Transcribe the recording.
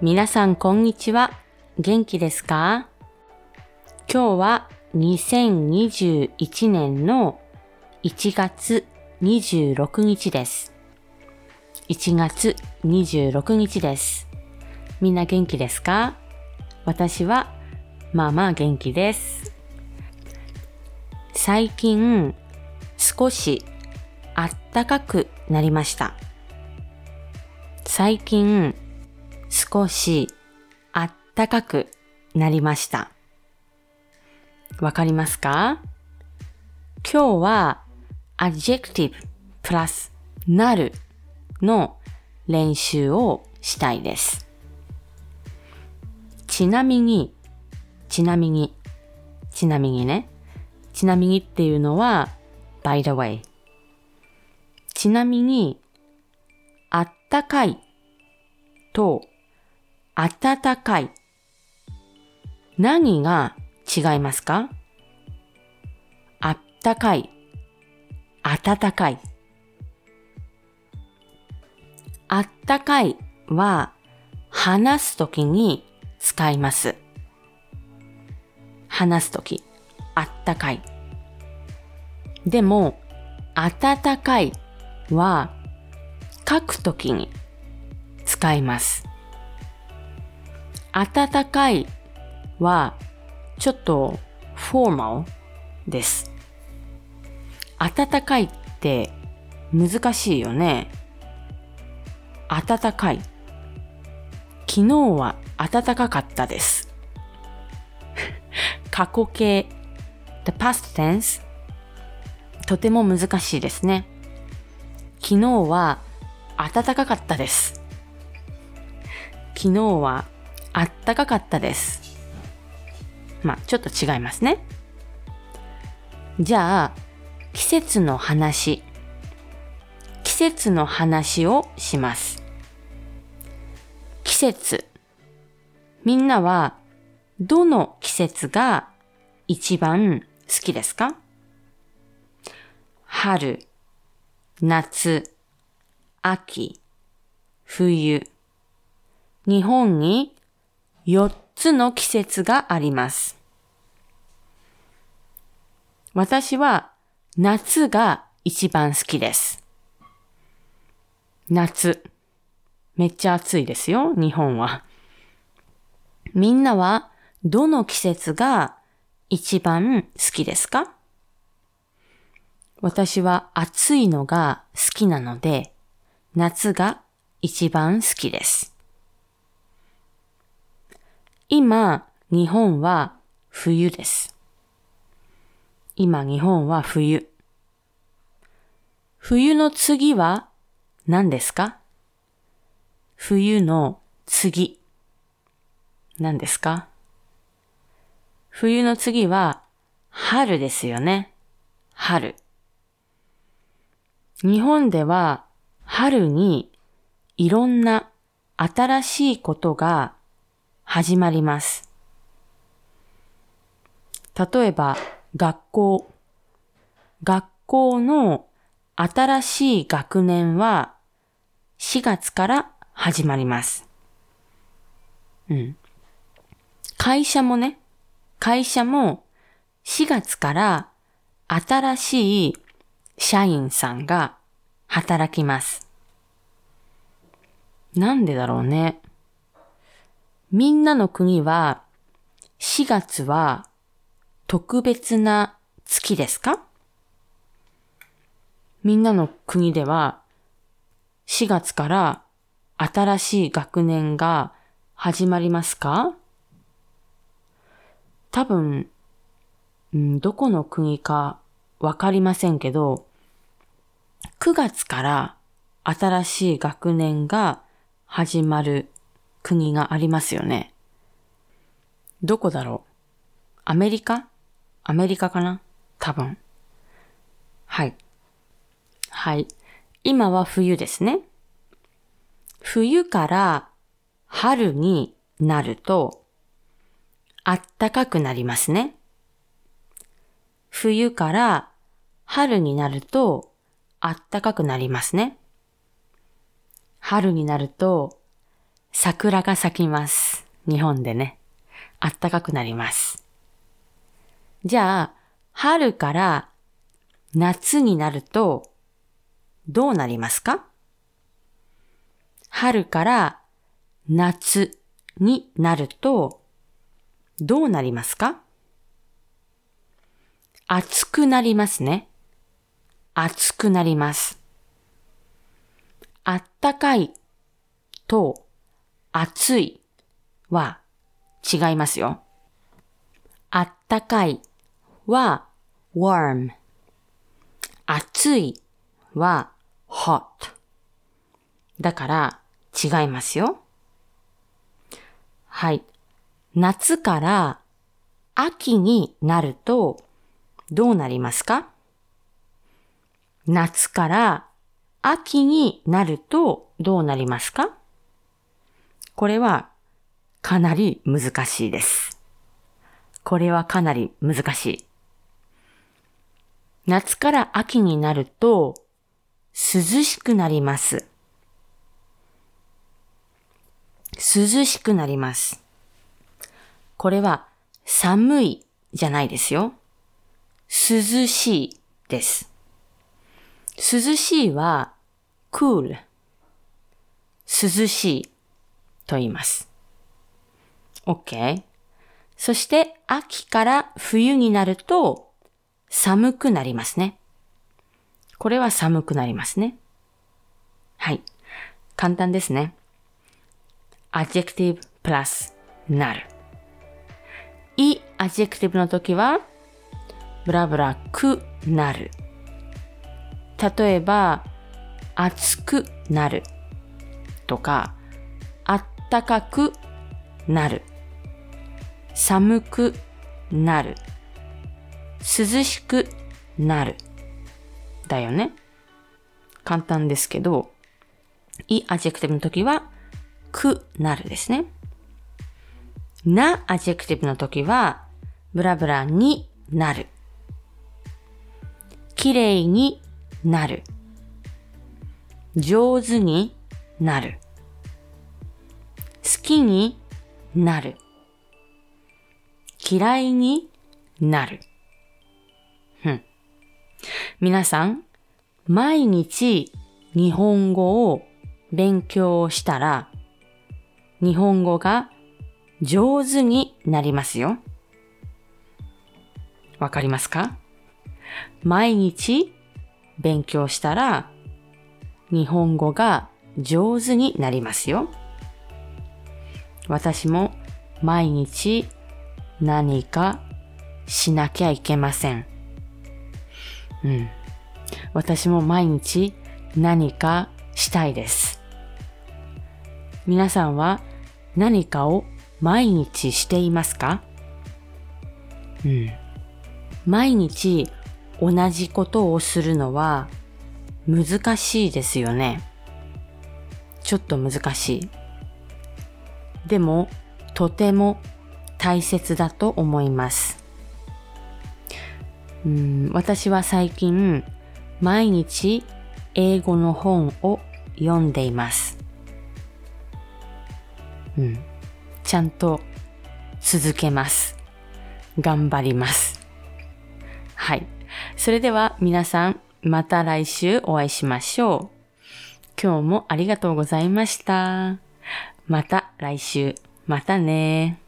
皆さんこんにちは。元気ですか？今日は2021年の1月26日です。1月26日です。みんな元気ですか？私はまあまあ元気です。最近少しあったかくなりました。最近少しあったかくなりました。わかりますか？今日は adjective プラスなるの練習をしたいです。ちなみに、ちなみに、ちなみにね。ちなみにっていうのは by the way。ちなみに、あったかいと暖かい。何が違いますか？あったかい、暖かい。あったかいは話すときに使います。話すとき、あったかい。でも、暖かいは書くときに使います。暖かいはちょっとフォーマルです。暖かいって難しいよね。暖かい。昨日は暖かかったです。過去形 the past tense とても難しいですね。昨日は暖かかったです。昨日はあったかかったです。まあ、ちょっと違いますね。じゃあ、季節の話。季節の話をします。季節。みんなは、どの季節が一番好きですか？春、夏、秋、冬。日本に4つの季節があります。私は夏が一番好きです。夏。めっちゃ暑いですよ、日本は。みんなはどの季節が一番好きですか？私は暑いのが好きなので、夏が一番好きです。今、日本は冬です。今、日本は冬。冬の次は何ですか？冬の次。何ですか？冬の次は春ですよね。春。日本では春にいろんな新しいことが始まります。例えば、学校。学校の新しい学年は4月から始まります。うん。会社もね、会社も4月から新しい社員さんが働きます。なんでだろうね。みんなの国は4月は特別な月ですか？みんなの国では4月から新しい学年が始まりますか？多分、うん、どこの国かわかりませんけど、9月から新しい学年が始まる国がありますよね。どこだろう？アメリカ？アメリカかな？多分。はい。はい。今は冬ですね。冬から春になると、あったかくなりますね。冬から春になると、あったかくなりますね。春になると、桜が咲きます。日本でね。あったかくなります。じゃあ、春から夏になるとどうなりますか？春から夏になるとどうなりますか？暑くなりますね。暑くなります。あったかいと暑いは違いますよ。あったかいは warm。暑いは hot。だから違いますよ。はい。夏から秋になるとどうなりますか？夏から秋になるとどうなりますか？これはかなり難しいです。これはかなり難しい。夏から秋になると涼しくなります。涼しくなります。これは寒いじゃないですよ。涼しいです。涼しいは cool 涼しいと言います。OK。そして秋から冬になると寒くなりますね。これは寒くなりますね。はい。簡単ですね。adjective プラスなる。いい adjective の時はブラブラくなる。例えば、暑くなるとか、あったかくなる。寒くなる。涼しくなる。だよね。簡単ですけど、い adjective の時は、くなるですね。な adjective の時は、ブラブラになる。綺麗になる。上手になる。好きになる。嫌いになる。ふん。皆さん、毎日日本語を勉強したら、日本語が上手になりますよ。わかりますか？毎日勉強したら日本語が上手になりますよ。私も毎日何かしなきゃいけません。うん。私も毎日何かしたいです。皆さんは何かを毎日していますか？うん。毎日同じことをするのは難しいですよね。ちょっと難しい。でも、とても大切だと思います。うん、私は最近、毎日英語の本を読んでいます。うん、ちゃんと続けます。頑張ります。はい。それでは皆さん、また来週お会いしましょう。今日もありがとうございました。また来週。またね